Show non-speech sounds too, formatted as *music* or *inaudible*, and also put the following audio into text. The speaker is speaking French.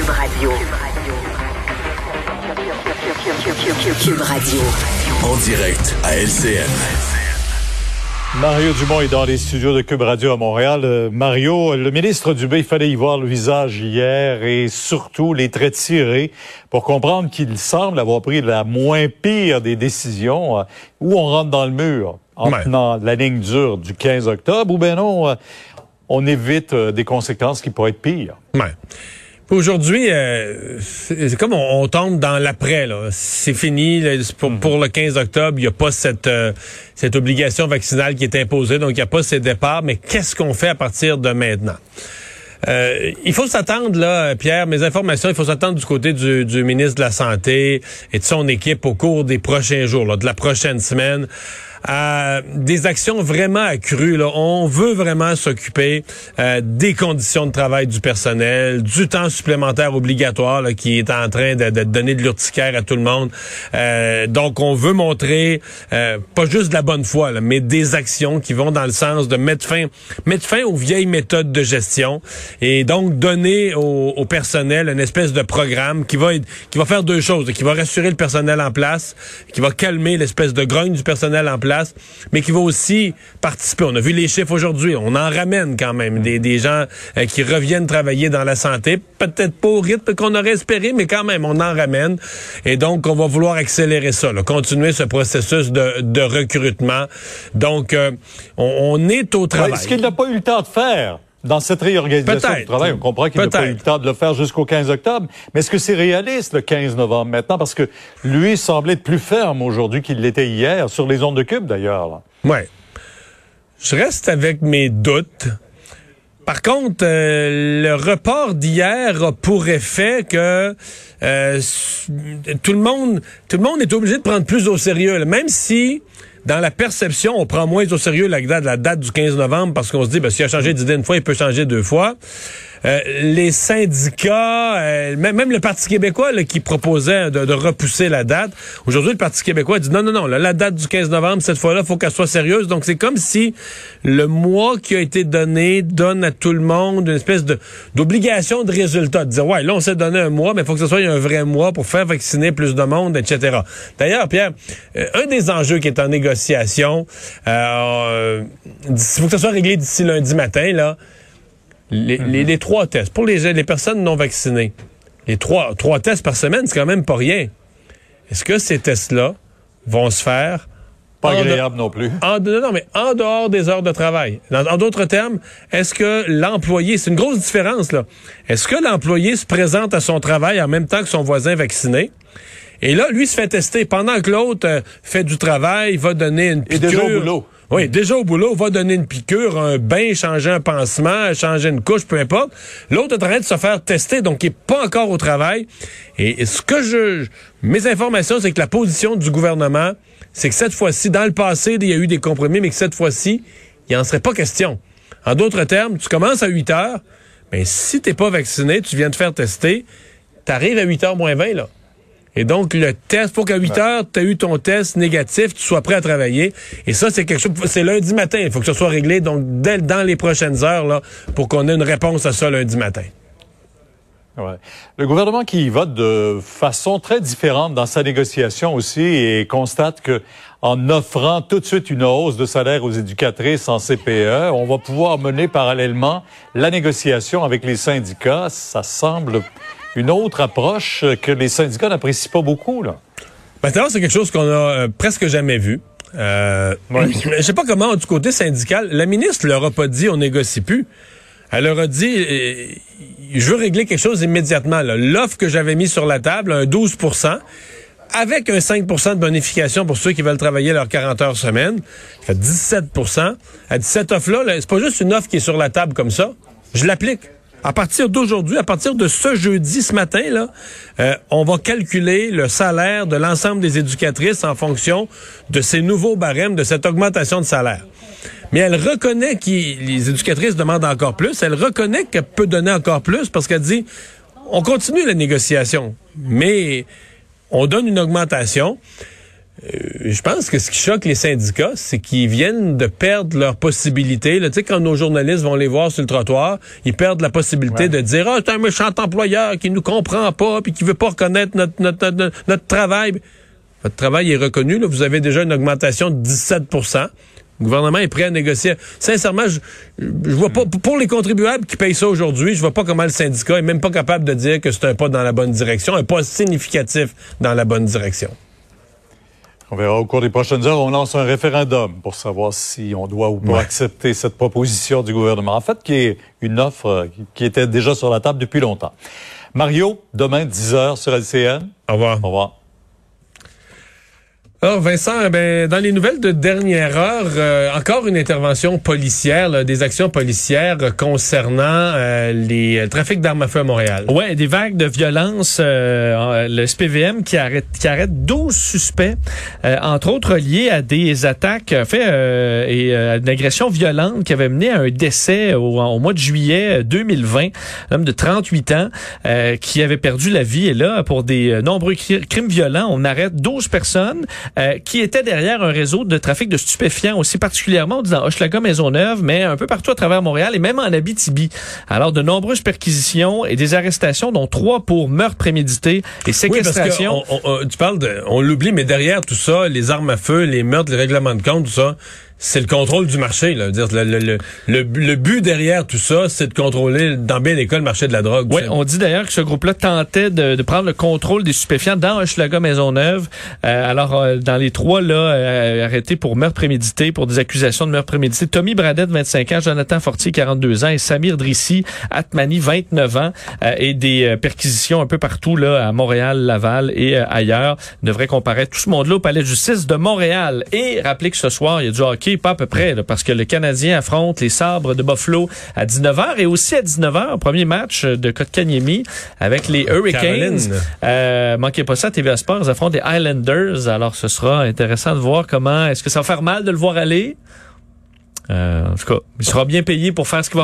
Cube Radio. Cube Radio. En direct à LCN. Mario Dumont est dans les studios de Cube Radio à Montréal. Euh, Mario, le ministre Dubé, il fallait y voir le visage hier et surtout les traits tirés pour comprendre qu'il semble avoir pris la moins pire des décisions euh, où on rentre dans le mur? En Ouais. tenant la ligne dure du 15 octobre ou ben non, euh, on évite euh, des conséquences qui pourraient être pires? Ouais. Aujourd'hui, euh, c'est comme on, on tombe dans l'après. là. C'est fini. là. Pour, pour le 15 octobre, il n'y a pas cette, euh, cette obligation vaccinale qui est imposée, donc il n'y a pas ces départs. Mais qu'est-ce qu'on fait à partir de maintenant? Euh, il faut s'attendre, là, Pierre, mes informations, il faut s'attendre du côté du, du ministre de la Santé et de son équipe au cours des prochains jours, là, de la prochaine semaine, à des actions vraiment accrues. Là. On veut vraiment s'occuper euh, des conditions de travail du personnel, du temps supplémentaire obligatoire là, qui est en train de, de donner de l'urticaire à tout le monde. Euh, donc, on veut montrer euh, pas juste de la bonne foi, là, mais des actions qui vont dans le sens de mettre fin, mettre fin aux vieilles méthodes de gestion et donc donner au, au personnel une espèce de programme qui va qui va faire deux choses, qui va rassurer le personnel en place, qui va calmer l'espèce de grogne du personnel en place, mais qui va aussi participer. On a vu les chiffres aujourd'hui, on en ramène quand même des, des gens euh, qui reviennent travailler dans la santé, peut-être pas au rythme qu'on aurait espéré, mais quand même on en ramène. Et donc on va vouloir accélérer ça, là, continuer ce processus de, de recrutement. Donc euh, on, on est au travail. Ouais, ce qu'il n'a pas eu le temps de faire dans cette réorganisation du travail, on comprend qu'il n'a pas eu le temps de le faire jusqu'au 15 octobre, mais est-ce que c'est réaliste le 15 novembre maintenant? Parce que lui semblait être plus ferme aujourd'hui qu'il l'était hier, sur les ondes de Cube d'ailleurs. Ouais. Je reste avec mes doutes. Par contre, euh, le report d'hier a pour effet que euh, tout le monde, tout le monde est obligé de prendre plus au sérieux. Même si, dans la perception, on prend moins au sérieux la date, la date du 15 novembre parce qu'on se dit, ben, s'il a changé d'idée une fois, il peut changer deux fois. Euh, les syndicats, euh, même, même le Parti québécois là, qui proposait de, de repousser la date, aujourd'hui le Parti québécois dit non, non, non, là, la date du 15 novembre, cette fois-là, faut qu'elle soit sérieuse. Donc c'est comme si le mois qui a été donné donne à tout le monde une espèce d'obligation de résultat, de dire ouais, là on s'est donné un mois, mais il faut que ce soit un vrai mois pour faire vacciner plus de monde, etc. D'ailleurs, Pierre, euh, un des enjeux qui est en négociation, il faut que ce soit réglé d'ici lundi matin, là. Les, les- les trois tests. Pour les, les personnes non vaccinées, les trois, trois tests par semaine, c'est quand même pas rien. Est-ce que ces tests-là vont se faire Pas de- agréable non plus. en, non, non, mais en dehors des heures de travail. Dans- en d'autres termes, est-ce que l'employé, c'est une grosse différence, là. Est-ce que l'employé se présente à son travail en même temps que son voisin vacciné? Et là, lui se fait tester pendant que l'autre euh, fait du travail, va donner une Et piqûre. déjà au boulot. Oui, déjà au boulot, va donner une piqûre, un bain, changer un pansement, changer une couche, peu importe. L'autre est en train de se faire tester, donc il n'est pas encore au travail. Et ce que je... Mes informations, c'est que la position du gouvernement, c'est que cette fois-ci, dans le passé, il y a eu des compromis, mais que cette fois-ci, il n'en serait pas question. En d'autres termes, tu commences à 8 heures, mais si t'es pas vacciné, tu viens te faire tester, t'arrives à 8 heures moins 20, là. Et donc, le test, faut qu'à 8 heures, tu as eu ton test négatif, tu sois prêt à travailler. Et ça, c'est quelque chose, c'est lundi matin. Il faut que ça soit réglé, donc, dès, dans les prochaines heures, là, pour qu'on ait une réponse à ça lundi matin. Ouais. Le gouvernement qui vote de façon très différente dans sa négociation aussi et constate que en offrant tout de suite une hausse de salaire aux éducatrices en CPE, on va pouvoir mener parallèlement la négociation avec les syndicats. Ça semble une autre approche que les syndicats n'apprécient pas beaucoup. Là. Maintenant, c'est quelque chose qu'on a euh, presque jamais vu. Euh, *clears throat* Je sais pas comment, du côté syndical, la ministre leur a pas dit on négocie plus. Elle leur a dit euh, je veux régler quelque chose immédiatement. L'offre que j'avais mise sur la table, un 12% avec un 5% de bonification pour ceux qui veulent travailler leurs 40 heures semaine, ça fait 17 Elle dit cette offre-là, là, c'est pas juste une offre qui est sur la table comme ça. Je l'applique. À partir d'aujourd'hui, à partir de ce jeudi, ce matin, là, euh, on va calculer le salaire de l'ensemble des éducatrices en fonction de ces nouveaux barèmes, de cette augmentation de salaire. Mais elle reconnaît que les éducatrices demandent encore plus. Elle reconnaît qu'elle peut donner encore plus parce qu'elle dit, on continue la négociation, mais on donne une augmentation. Je pense que ce qui choque les syndicats, c'est qu'ils viennent de perdre leur possibilité. Tu sais, quand nos journalistes vont les voir sur le trottoir, ils perdent la possibilité de dire Ah, c'est un méchant employeur qui nous comprend pas puis qui veut pas reconnaître notre, notre, notre, travail. Votre travail est reconnu. Là. Vous avez déjà une augmentation de 17% le gouvernement est prêt à négocier. Sincèrement, je, je vois pas pour les contribuables qui payent ça aujourd'hui, je vois pas comment le syndicat est même pas capable de dire que c'est un pas dans la bonne direction, un pas significatif dans la bonne direction. On verra au cours des prochaines heures. On lance un référendum pour savoir si on doit ou pas accepter cette proposition du gouvernement. En fait, qui est une offre euh, qui était déjà sur la table depuis longtemps. Mario, demain, 10 heures sur LCN. Au revoir. Au revoir. Alors Vincent, eh ben, dans les nouvelles de dernière heure, euh, encore une intervention policière, des actions policières concernant euh, les le trafic d'armes à feu à Montréal. Ouais, des vagues de violence. Euh, le SPVM qui arrête qui arrête 12 suspects, entre autres liés à des attaques fait et à une agression violente qui avait mené à un décès au, au mois de juillet 2020, un homme de 38 ans qui avait perdu la vie. Et là, pour des nombreux crimes violents, on arrête 12 personnes. Euh, qui était derrière un réseau de trafic de stupéfiants aussi particulièrement dans Hochelaga Maisonneuve, mais un peu partout à travers Montréal et même en Abitibi. Alors de nombreuses perquisitions et des arrestations, dont trois pour meurtre prémédité et séquestration. tu parles de, on l'oublie, mais derrière tout ça, les armes à feu, les meurtres, les règlements de compte, tout ça c'est le contrôle du marché. Là. Dire, le, le, le, le, but derrière tout ça, c'est de contrôler dans bien l'école le marché de la drogue. Oui, on dit d'ailleurs que ce groupe-là tentait de, de, prendre le contrôle des stupéfiants dans Hochelaga Maisonneuve. Euh, alors, euh, dans les trois, là, euh, arrêtés pour meurtre prémédité, pour des accusations de meurtre prémédité, Tommy Bradette, 25 ans, Jonathan Fortier, 42 ans, et Samir Drissi Atmani, 29 ans, et des perquisitions un peu partout, là, à Montréal, Laval et ailleurs, devraient comparaître tout ce monde-là au palais de justice de Montréal. Et rappelez que ce soir, il y a du hockey pas à peu près, parce que le Canadien affronte les sabres de Buffalo à 19h et aussi à 19h, premier match de Kotkaniemi avec les Hurricanes. Euh, manquez pas ça, TVA Sports, ils affrontent les Islanders. Alors, ce sera intéressant de voir comment, est-ce que ça va faire mal de le voir aller? Euh, en tout cas, il sera bien payé pour faire ce qu'il va